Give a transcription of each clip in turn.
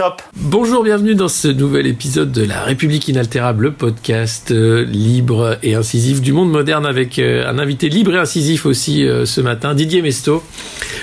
Top Bonjour, bienvenue dans ce nouvel épisode de La République inaltérable, le podcast euh, libre et incisif du monde moderne avec euh, un invité libre et incisif aussi euh, ce matin, Didier Mesto.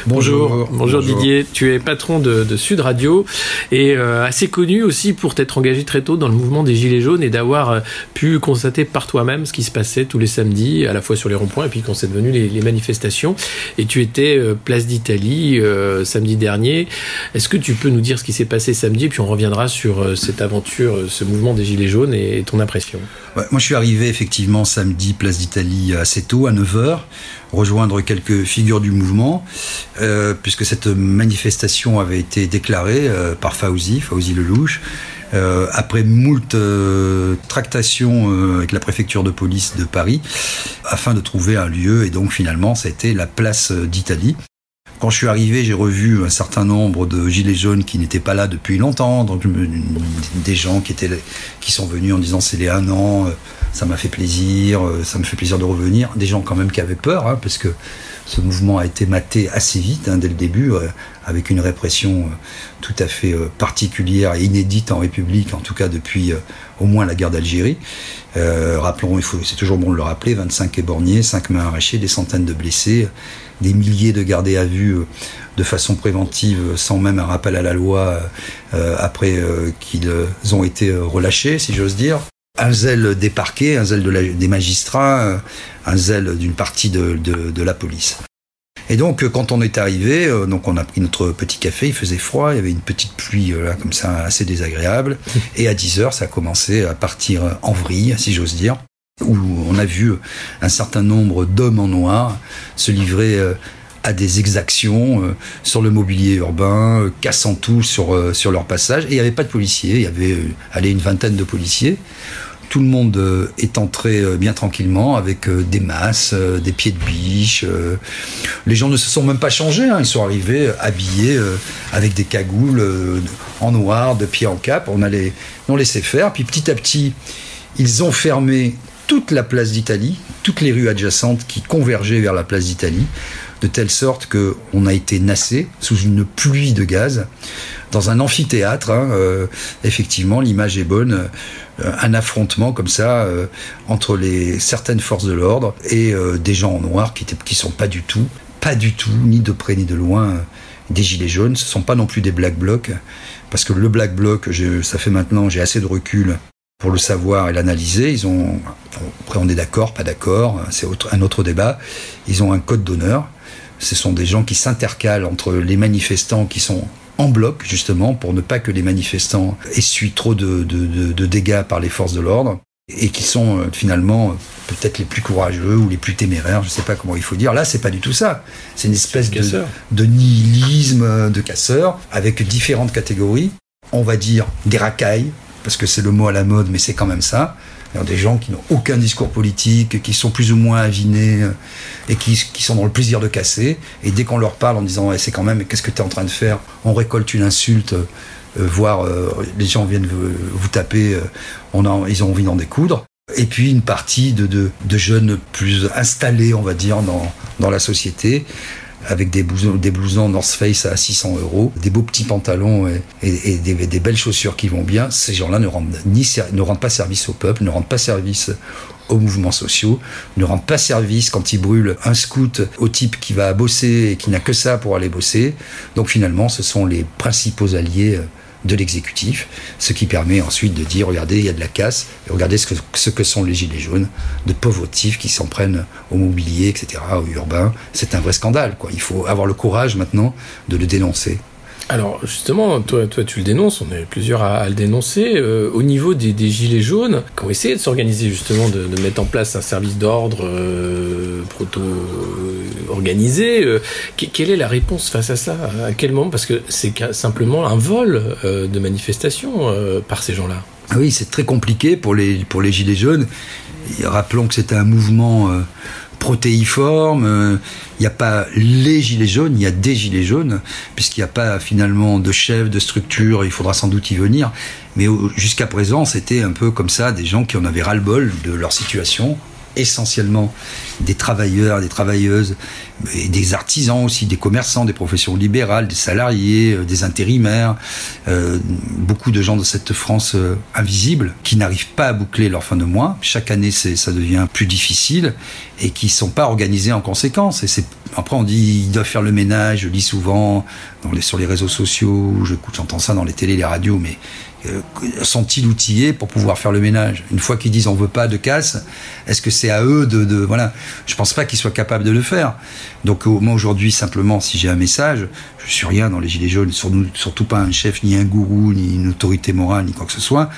Bonjour. Bonjour, Didier, tu es patron de, de Sud Radio et assez connu aussi pour t'être engagé très tôt dans le mouvement des Gilets jaunes et d'avoir pu constater par toi-même ce qui se passait tous les samedis, à la fois sur les ronds-points et puis quand c'est devenu les, les, manifestations. Et tu étais place d'Italie samedi dernier. Est-ce que tu peux nous dire ce qui s'est passé samedi, puis on reviendra sur cette aventure, ce mouvement des Gilets jaunes et ton impression Moi, je suis arrivé effectivement samedi, place d'Italie, assez tôt, à 9h, rejoindre quelques figures du mouvement, euh, puisque cette manifestation avait été déclarée euh, par Fauzi, Fauzi Lelouch, euh, après moult euh, tractations euh, avec la préfecture de police de Paris, afin de trouver un lieu, et donc finalement, c'était la place d'Italie. Quand je suis arrivé, j'ai revu un certain nombre de gilets jaunes qui n'étaient pas là depuis longtemps, des gens qui étaient qui sont venus en disant c'est les un an, ça m'a fait plaisir, ça me fait plaisir de revenir. Des gens quand même qui avaient peur, hein, parce que ce mouvement a été maté assez vite hein, dès le début, euh, avec une répression euh, tout à fait euh, particulière et inédite en République, en tout cas depuis au moins la guerre d'Algérie. rappelons, c'est toujours bon de le rappeler, 25 éborgnés, 5 mains arrachées, des centaines de blessés, des milliers de gardés à vue de façon préventive, sans même un rappel à la loi, après qu'ils ont été relâchés, si j'ose dire un zèle des parquets, un zèle de la, des magistrats, un zèle d'une partie de, la police. Et donc, quand on est arrivé, donc on a pris notre petit café, il faisait froid, il y avait une petite pluie là, comme ça, assez désagréable. Et à 10 heures, ça a commencé à partir en vrille, si j'ose dire, où on a vu un certain nombre d'hommes en noir se livrer à des exactions sur le mobilier urbain, cassant tout sur, sur leur passage. Et il n'y avait pas de policiers, il y avait allez, une vingtaine de policiers tout le monde est entré bien tranquillement avec des masses, des pieds de biche. Les gens ne se sont même pas changés, hein. ils sont arrivés habillés avec des cagoules en noir, de pied en cap. On a les, on laissé faire. Puis petit à petit, ils ont fermé toute la place d'Italie, toutes les rues adjacentes qui convergeaient vers la place d'Italie, de telle sorte que on a été nassé sous une pluie de gaz dans un amphithéâtre. Hein, euh, effectivement, l'image est bonne. Euh, un affrontement comme ça euh, entre les certaines forces de l'ordre et des gens en noir qui qui sont pas du tout, pas du tout, ni de près ni de loin, des gilets jaunes. Ce sont pas non plus des black blocs, parce que le black bloc, ça fait maintenant, j'ai assez de recul pour le savoir et l'analyser. Ils ont, après on est d'accord, pas d'accord, c'est un autre débat. Ils ont un code d'honneur. Ce sont des gens qui s'intercalent entre les manifestants qui sont en bloc, justement, pour ne pas que les manifestants essuient trop de, de, de, de dégâts par les forces de l'ordre, et qui sont euh, finalement peut-être les plus courageux ou les plus téméraires, je sais pas comment il faut dire. Là, c'est pas du tout ça. C'est une espèce de, de nihilisme de casseurs, avec différentes catégories. On va dire des racailles, parce que c'est le mot à la mode, mais c'est quand même ça des gens qui n'ont aucun discours politique, qui sont plus ou moins avinés et qui, sont dans le plaisir de casser. Et dès qu'on leur parle en disant eh, c'est quand même qu'est-ce que tu es en train de faire, on récolte une insulte, euh, voire euh, les gens viennent vous, taper, euh, ils ont envie d'en découdre. Et puis une partie de, jeunes plus installés, on va dire, dans la société, avec des blousons, North Face à 600 euros, des beaux petits pantalons et, des, des, belles chaussures qui vont bien, ces gens-là ne rendent, ni, ne rendent pas service au peuple, ne rendent pas service aux mouvements sociaux, ne rendent pas service quand ils brûlent un scout au type qui va bosser et qui n'a que ça pour aller bosser. Donc finalement, ce sont les principaux alliés de l'exécutif, ce qui permet ensuite de dire regardez, il y a de la casse, et regardez ce que, ce que sont les gilets jaunes, de pauvres types qui s'en prennent au mobilier, etc., au urbain. C'est un vrai scandale. Quoi. Il faut avoir le courage maintenant de le dénoncer. Alors justement, toi, toi tu le dénonces, on est plusieurs à, le dénoncer. Euh, au niveau des, gilets jaunes, qui ont essayé de s'organiser justement, de, mettre en place un service d'ordre euh, proto-organisé, euh, quelle est la réponse face à ça? À quel moment? Parce que c'est simplement un vol de manifestation par ces gens-là. Ah oui, c'est très compliqué pour les, pour les gilets jaunes. rappelons que c'était un mouvement protéiforme. Il n'y a pas les gilets jaunes, il y a des gilets jaunes, puisqu'il n'y a pas finalement de chef, de structure, il faudra sans doute y venir. Mais jusqu'à présent, c'était un peu comme ça, des gens qui en avaient ras-le-bol de leur situation, essentiellement des travailleurs, des travailleuses, des artisans aussi, des commerçants, des professions libérales, des salariés, euh, des intérimaires, euh, beaucoup de gens de cette France euh, invisible qui n'arrivent pas à boucler leur fin de mois. Chaque année, ça devient plus difficile et qui sont pas organisés en conséquence. Et après on dit ils doivent faire le ménage. Je lis souvent sur les réseaux sociaux, j'entends ça dans les télés, les radios, mais sont-ils outillés pour pouvoir faire le ménage Une fois qu'ils disent on veut pas de casse, est-ce que c'est à eux de, de voilà Je pense pas qu'ils soient capables de le faire. Donc moi aujourd'hui simplement, si j'ai un message, je suis rien dans les gilets jaunes, surtout pas un chef, ni un gourou, ni une autorité morale, ni quoi que ce soit.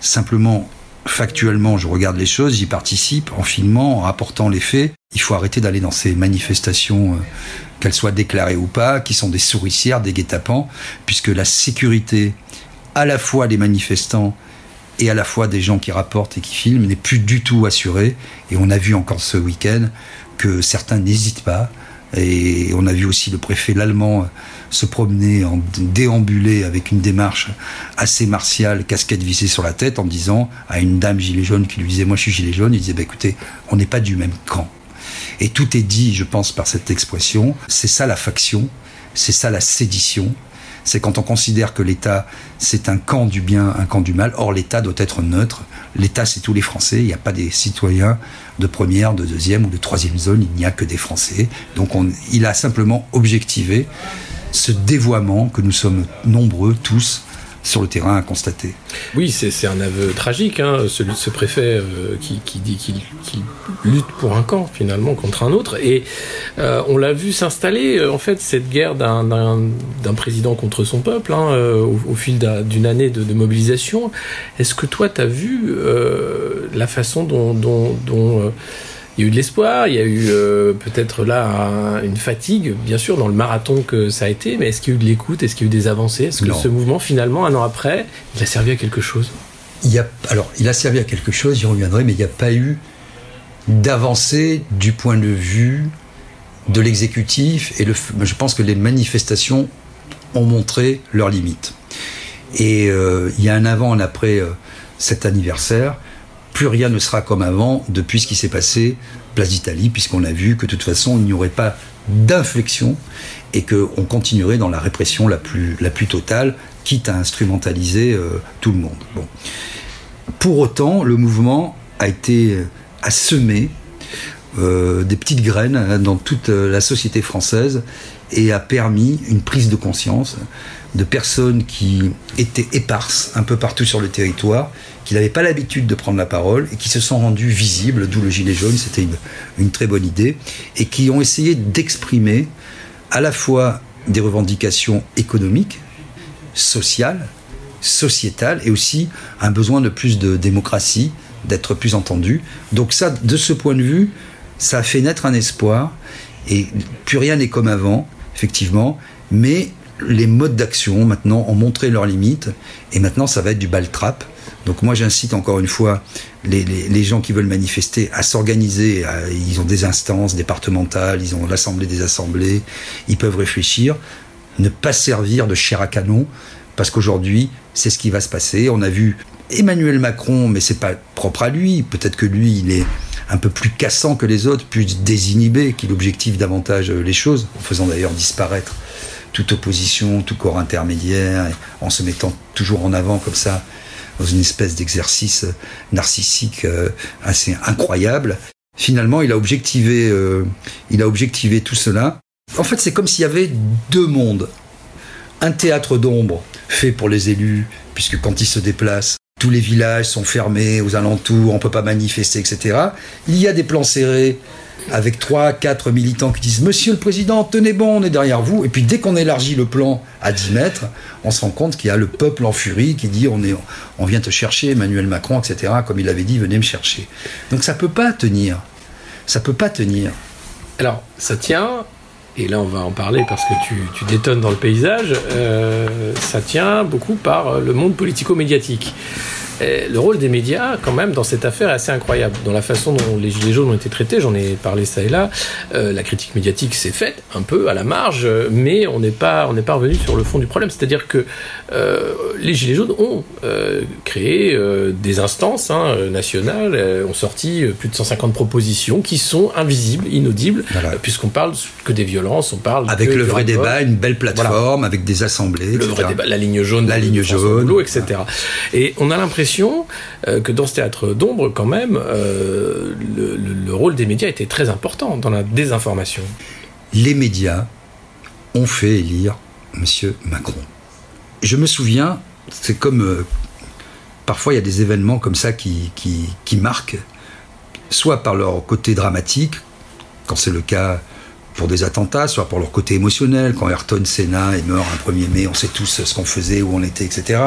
Simplement, factuellement, je regarde les choses, j'y participe en filmant, en rapportant les faits. Il faut arrêter d'aller dans ces manifestations. Euh, qu'elles soient déclarées ou pas, qui sont des souricières, des guet-apens, puisque la sécurité à la fois des manifestants et à la fois des gens qui rapportent et qui filment n'est plus du tout assuré. Et on a vu encore ce week-end que certains n'hésitent pas. Et on a vu aussi le préfet l'allemand se promener en déambulé avec une démarche assez martiale, casquette vissée sur la tête, en disant à une dame gilet jaune qui lui disait Moi je suis gilet jaune, il disait bah, Écoutez, on n'est pas du même camp. Et tout est dit, je pense, par cette expression. C'est ça la faction, c'est ça la sédition, c'est quand on considère que l'État, c'est un camp du bien, un camp du mal. Or, l'État doit être neutre. L'État, c'est tous les Français. Il n'y a pas des citoyens de première, de deuxième ou de troisième zone. Il n'y a que des Français. Donc, il a simplement objectivé ce dévoiement que nous sommes nombreux tous sur le terrain à constater. Oui, c'est un aveu tragique, hein, celui de ce préfet euh, qui, dit qu'il lutte pour un camp finalement contre un autre. Et euh, on l'a vu s'installer, euh, en fait, cette guerre d'un président contre son peuple hein, au, fil d'une année de, mobilisation. Est-ce que toi, tu as vu la façon dont, dont il y a eu de l'espoir, il y a eu euh, peut-être là une fatigue, bien sûr, dans le marathon que ça a été, mais est-ce qu'il y a eu de l'écoute Est-ce qu'il y a eu des avancées Est-ce que ce mouvement, finalement, un an après, il a servi à quelque chose? Il y a, Alors, il a servi à quelque chose, j'y reviendrai, mais il n'y a pas eu d'avancée du point de vue de l'exécutif. Et le, je pense que les manifestations ont montré leurs limites. Et euh, il y a un avant, un après euh, cet anniversaire plus rien ne sera comme avant depuis ce qui s'est passé place d'Italie, puisqu'on a vu que de toute façon, il n'y aurait pas d'inflexion et qu'on continuerait dans la répression la plus, totale, quitte à instrumentaliser euh, tout le monde. Bon. Pour autant, le mouvement a été euh, semer euh, des petites graines hein, dans toute la société française et a permis une prise de conscience de personnes qui étaient éparses un peu partout sur le territoire qui n'avaient pas l'habitude de prendre la parole et qui se sont rendus visibles, d'où le gilet jaune, c'était une, une, très bonne idée, et qui ont essayé d'exprimer à la fois des revendications économiques, sociales, sociétales, et aussi un besoin de plus de démocratie, d'être plus entendu. Donc ça, de ce point de vue, ça a fait naître un espoir, et plus rien n'est comme avant, effectivement, mais les modes d'action maintenant ont montré leurs limites, et maintenant ça va être du bal trap donc moi j'incite encore une fois les, gens qui veulent manifester à s'organiser. Ils ont des instances départementales, ils ont l'assemblée des assemblées, ils peuvent réfléchir, ne pas servir de chair à canon, parce qu'aujourd'hui c'est ce qui va se passer. On a vu Emmanuel Macron, mais c'est pas propre à lui. Peut-être que lui il est un peu plus cassant que les autres, plus désinhibé, qu'il objective davantage les choses, en faisant d'ailleurs disparaître toute opposition, tout corps intermédiaire, en se mettant toujours en avant comme ça dans une espèce d'exercice narcissique euh, assez incroyable. Finalement, il a objectivé, euh, il a objectivé tout cela. En fait, c'est comme s'il y avait deux mondes. Un théâtre d'ombre fait pour les élus, puisque quand ils se déplacent, tous les villages sont fermés aux alentours, on peut pas manifester, etc. Il y a des plans serrés avec trois, quatre militants qui disent Monsieur le Président, tenez bon, on est derrière vous. Et puis dès qu'on élargit le plan à 10 mètres, on se rend compte qu'il y a le peuple en furie qui dit on vient te chercher, Emmanuel Macron, etc. Comme il avait dit, venez me chercher. Donc ça peut pas tenir. Ça peut pas tenir. Alors, ça tient, et là on va en parler parce que tu, détonnes dans le paysage, euh, ça tient beaucoup par le monde politico-médiatique. Euh, le rôle des médias, quand même, dans cette affaire est assez incroyable. Dans la façon dont les Gilets jaunes ont été traités, j'en ai parlé ça et là, euh, la critique médiatique s'est faite un peu à la marge, mais on n'est pas, on n'est pas revenu sur le fond du problème. C'est-à-dire que euh, les Gilets jaunes ont créé des instances hein, nationales, ont sorti plus de 150 propositions qui sont invisibles, inaudibles, puisqu'on parle que des violences, on parle avec le vrai débat, une belle plateforme, avec des assemblées, le vrai débat, la ligne jaune, la ligne jaune, etc. Et on a l'impression euh, que dans ce théâtre d'ombre, quand même, euh, le, rôle des médias était très important dans la désinformation. Les médias ont fait élire M. Macron. Je me souviens, c'est comme... Euh, parfois, il y a des événements comme ça qui, qui marquent, soit par leur côté dramatique, quand c'est le cas pour des attentats, soit pour leur côté émotionnel, quand Ayrton Senna est mort un 1er mai, on sait tous ce qu'on faisait, où on était, etc.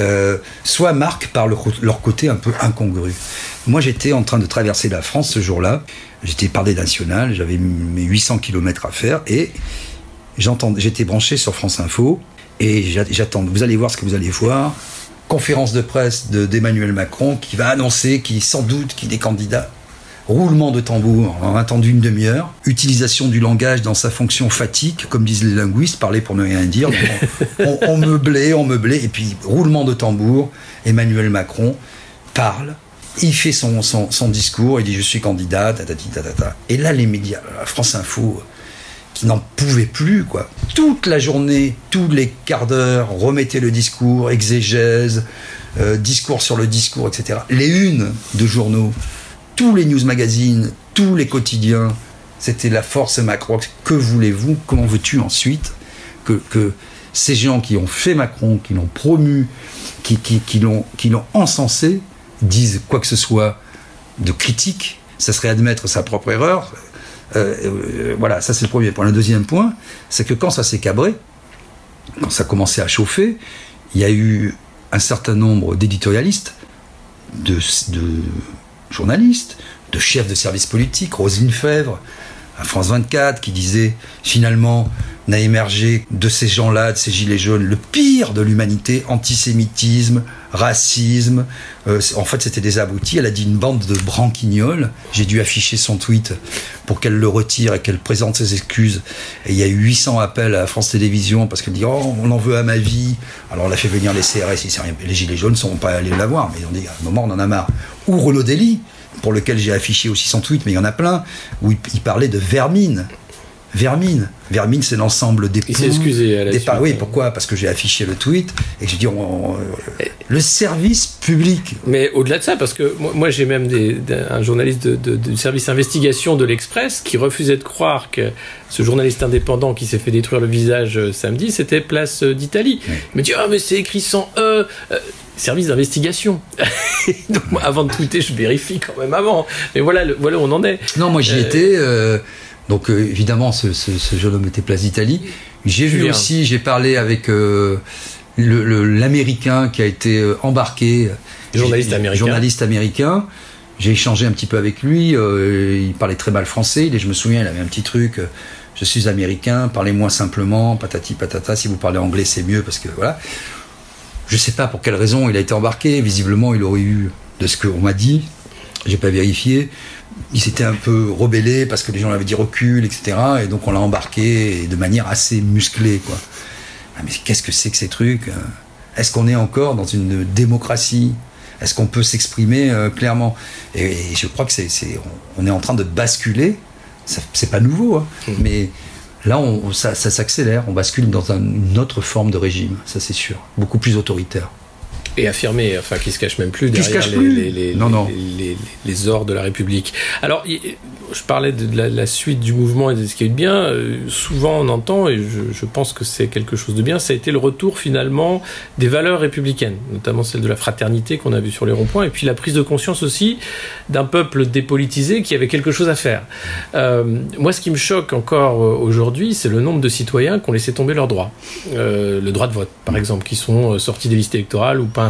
Euh, soit marque par leur côté un peu incongru. Moi, j'étais en train de traverser la France ce jour-là. J'étais par des nationales, j'avais mes 800 km à faire et j'étais branché sur France Info et j'attends. Vous allez voir ce que vous allez voir. Conférence de presse d'Emmanuel Macron qui va annoncer qu'il sans doute qu'il est candidat roulement de tambour, on a attendu une demi-heure, utilisation du langage dans sa fonction fatigue, comme disent les linguistes, parler pour ne rien dire, on, on, meublait, on meublait, et puis roulement de tambour, Emmanuel Macron parle, il fait son, son, discours, il dit je suis candidat, Et là, les médias, France Info, qui n'en pouvaient plus, quoi. Toute la journée, tous les quarts d'heure, remettez le discours, exégèse, euh, discours sur le discours, etc. Les unes de journaux tous les news magazines, tous les quotidiens, c'était la force Macron. Que voulez-vous? Comment veux-tu ensuite que, ces gens qui ont fait Macron, qui l'ont promu, qui, qui, l'ont encensé, disent quoi que ce soit de critique? Ça serait admettre sa propre erreur. Euh, euh, voilà, ça c'est le premier point. Le deuxième point, c'est que quand ça s'est cabré, quand ça commençait à chauffer, il y a eu un certain nombre d'éditorialistes, de, de journaliste, de chef de service politique, Roselyne Fèvre, à France 24, qui disait finalement n'a émergé de ces gens-là, de ces gilets jaunes, le pire de l'humanité, antisémitisme, racisme. Euh, en fait, c'était des aboutis. Elle a dit une bande de branquignoles. J'ai dû afficher son tweet pour qu'elle le retire et qu'elle présente ses excuses. Et il y a eu 800 appels à France Télévisions parce qu'elle dit Oh, on en veut à ma vie. Alors on a fait venir les CRS. Les gilets jaunes ne sont pas allés la voir, mais on dit à un moment, on en a marre. Ou Renaud Dely, pour lequel j'ai affiché aussi son tweet, mais il y en a plein, où il parlait de vermine. Vermine. Vermine, c'est l'ensemble des Il s'est excusé à la des Oui, pourquoi? Parce que j'ai affiché le tweet et j'ai dit le service public. Mais au-delà de ça, parce que moi, j'ai même un journaliste du service investigation de l'Express qui refusait de croire que ce journaliste indépendant qui s'est fait détruire le visage euh, samedi, c'était Place euh, d'Italie. Il me dit ah mais c'est écrit sans E. Euh, service d'investigation. Donc moi, avant de tweeter, je vérifie quand même avant. Mais voilà, voilà où on en est. Non, moi j'y étais. Donc euh, évidemment, ce, jeune homme était Place d'Italie. J'ai vu aussi, j'ai parlé avec euh, l'Américain qui a été euh, embarqué. Journaliste américain. Journaliste américain. J'ai échangé un petit peu avec lui. il parlait très mal français. Et je me souviens, il avait un petit truc. je suis américain, parlez-moi simplement, patati patata. Si vous parlez anglais, c'est mieux parce que voilà. Je sais pas pour quelle raison il a été embarqué. Visiblement, il aurait eu, de ce qu'on m'a dit, j'ai pas vérifié, il s'était un peu rebellé parce que les gens l'avaient dit recul, etc. Et donc on l'a embarqué de manière assez musclée, quoi. Ah, mais qu'est-ce que c'est que ces trucs euh? Est-ce qu'on est encore dans une démocratie? Est-ce qu'on peut s'exprimer euh, clairement? Et, je crois que c'est, on, est en train de basculer. c'est pas nouveau, hein. mmh. mais là, on, ça, ça s'accélère. On bascule dans une autre forme de régime, ça c'est sûr, beaucoup plus autoritaire. Et affirmé, enfin qui se cache même plus derrière les, les, non, non. Les, les, ors de la République. Alors, je parlais de la, suite du mouvement et de ce qui est bien. Euh, souvent, on entend, et je, je pense que c'est quelque chose de bien, ça a été le retour finalement des valeurs républicaines, notamment celle de la fraternité qu'on a vu sur les ronds-points, et puis la prise de conscience aussi d'un peuple dépolitisé qui avait quelque chose à faire. Euh, moi, ce qui me choque encore euh, aujourd'hui, c'est le nombre de citoyens qui ont laissé tomber leurs droits. Euh, le droit de vote, par exemple, qui sont sortis des listes électorales ou pas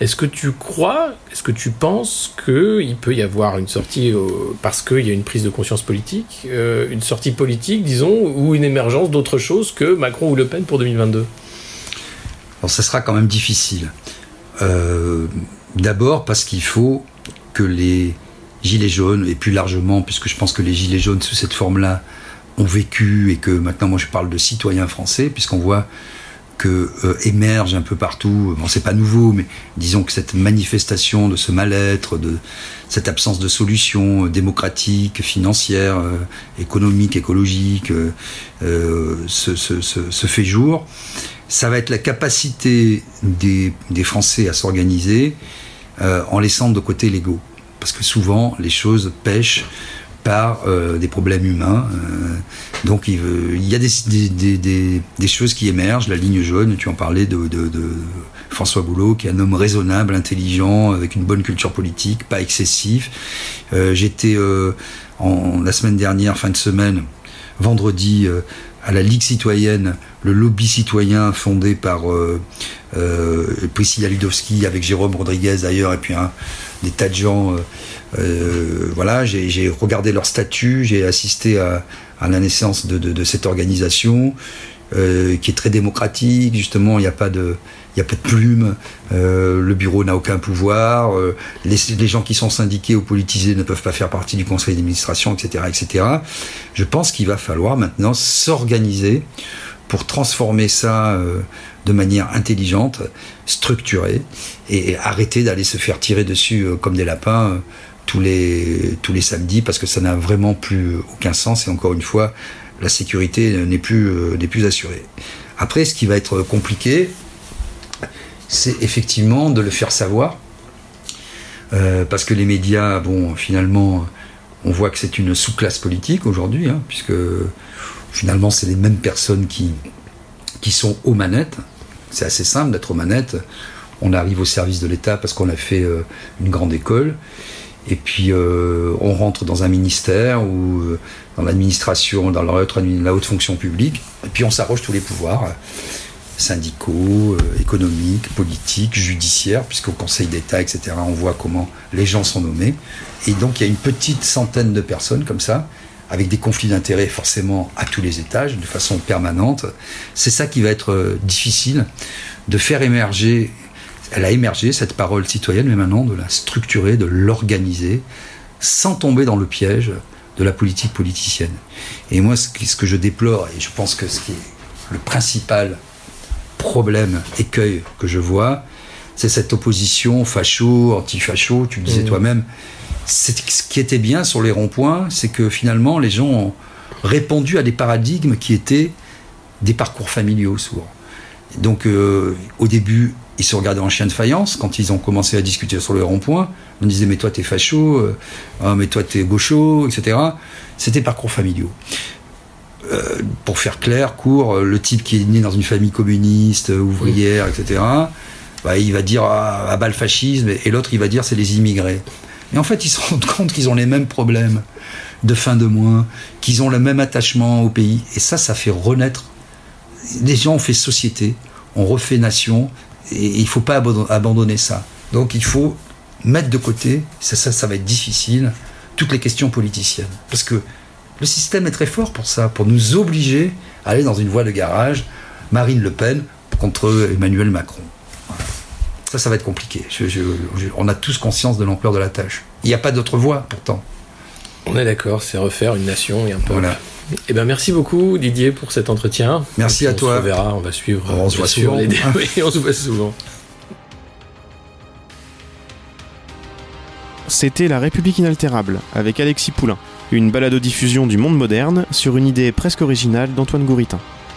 Est-ce que tu crois, est-ce que tu penses qu'il peut y avoir une sortie, parce qu'il y a une prise de conscience politique, une sortie politique, disons, ou une émergence d'autre chose que Macron ou Le Pen pour 2022 Alors, ça sera quand même difficile. D'abord parce qu'il faut que les gilets jaunes, et plus largement, puisque je pense que les gilets jaunes sous cette forme-là ont vécu, et que maintenant moi je parle de citoyens français, puisqu'on voit euh, émerge un peu partout, bon c'est pas nouveau, mais disons que cette manifestation de ce mal-être, de cette absence de solution démocratique, financière, euh, économique, écologique, euh, se, fait jour. Ça va être la capacité des, des Français à s'organiser en laissant de côté l'ego parce que souvent les choses pêchent par euh, des problèmes humains. Euh, donc il, y a des, choses qui émergent. La ligne jaune, tu en parlais de, François Boulot, qui est un homme raisonnable, intelligent, avec une bonne culture politique, pas excessif. Euh, j'étais en la semaine dernière, fin de semaine, vendredi, à la Ligue citoyenne, le lobby citoyen fondé par Priscilla Ludowski, avec Jérôme Rodriguez d'ailleurs, et puis un des tas de gens. Euh, euh, voilà, j'ai regardé leur statut, j'ai assisté à, la naissance de, cette organisation euh, qui est très démocratique. Justement, il n'y a pas de il a pas de plume, le bureau n'a aucun pouvoir, les, gens qui sont syndiqués ou politisés ne peuvent pas faire partie du conseil d'administration, etc., etc. Je pense qu'il va falloir maintenant s'organiser pour transformer ça de manière intelligente, structurée, et arrêter d'aller se faire tirer dessus euh, comme des lapins euh, tous les, samedis, parce que ça n'a vraiment plus aucun sens, et encore une fois, la sécurité n'est plus, euh, n'est plus assurée. Après, ce qui va être compliqué, c'est effectivement de le faire savoir, parce que les médias, bon, finalement, on voit que c'est une sous-classe politique aujourd'hui, hein, puisque finalement, c'est les mêmes personnes qui, qui sont aux manettes. C'est assez simple d'être aux manettes. On arrive au service de l'État parce qu'on a fait euh, une grande école. Et puis euh, on rentre dans un ministère ou euh, dans l'administration, dans la haute, la haute, fonction publique. Et puis on s'arroge tous les pouvoirs syndicaux, économiques, politiques, judiciaires, puisqu'au Conseil d'État, etc., on voit comment les gens sont nommés. Et donc il y a une petite centaine de personnes comme ça avec des conflits d'intérêts forcément à tous les étages, de façon permanente. C'est ça qui va être euh, difficile de faire émerger. Elle a émergé, cette parole citoyenne, mais maintenant de la structurer, de l'organiser, sans tomber dans le piège de la politique politicienne. Et moi, ce que je déplore, et je pense que ce qui est le principal problème, écueil que je vois, c'est cette opposition facho, anti-facho, tu le disais mmh. toi-même, ce qui était bien sur les ronds-points, c'est que finalement, les gens ont répondu à des paradigmes qui étaient des parcours familiaux souvent. Donc, euh, au début, ils se regardaient en chien de faïence. Quand ils ont commencé à discuter sur les ronds-points, on disait Mais toi, t'es facho, euh, ah, mais toi, t'es gaucho, etc. C'était parcours familiaux. Euh, pour faire clair, court, le type qui est né dans une famille communiste, ouvrière, etc., bah, il va dire ah, à bas le fascisme, et l'autre, il va dire c'est les immigrés. Et en fait, ils se rendent compte qu'ils ont les mêmes problèmes de fin de mois, qu'ils ont le même attachement au pays. Et ça, ça fait renaître. Les gens ont fait société, on refait nation, et il ne faut pas abandonner ça. Donc il faut mettre de côté, ça, ça, ça va être difficile, toutes les questions politiciennes. Parce que le système est très fort pour ça, pour nous obliger à aller dans une voie de garage, Marine Le Pen contre Emmanuel Macron. Ça, ça va être compliqué. on a tous conscience de l'ampleur de la tâche. Il n'y a pas d'autre voie, pourtant. On est d'accord, c'est refaire une nation et un peuple. Voilà. Eh ben, merci beaucoup Didier pour cet entretien. Merci à toi. On verra, on va suivre. On se voit souvent. Les... on se voit souvent. C'était La République inaltérable avec Alexis Poulain, une balado-diffusion du monde moderne sur une idée presque originale d'Antoine Gouritin.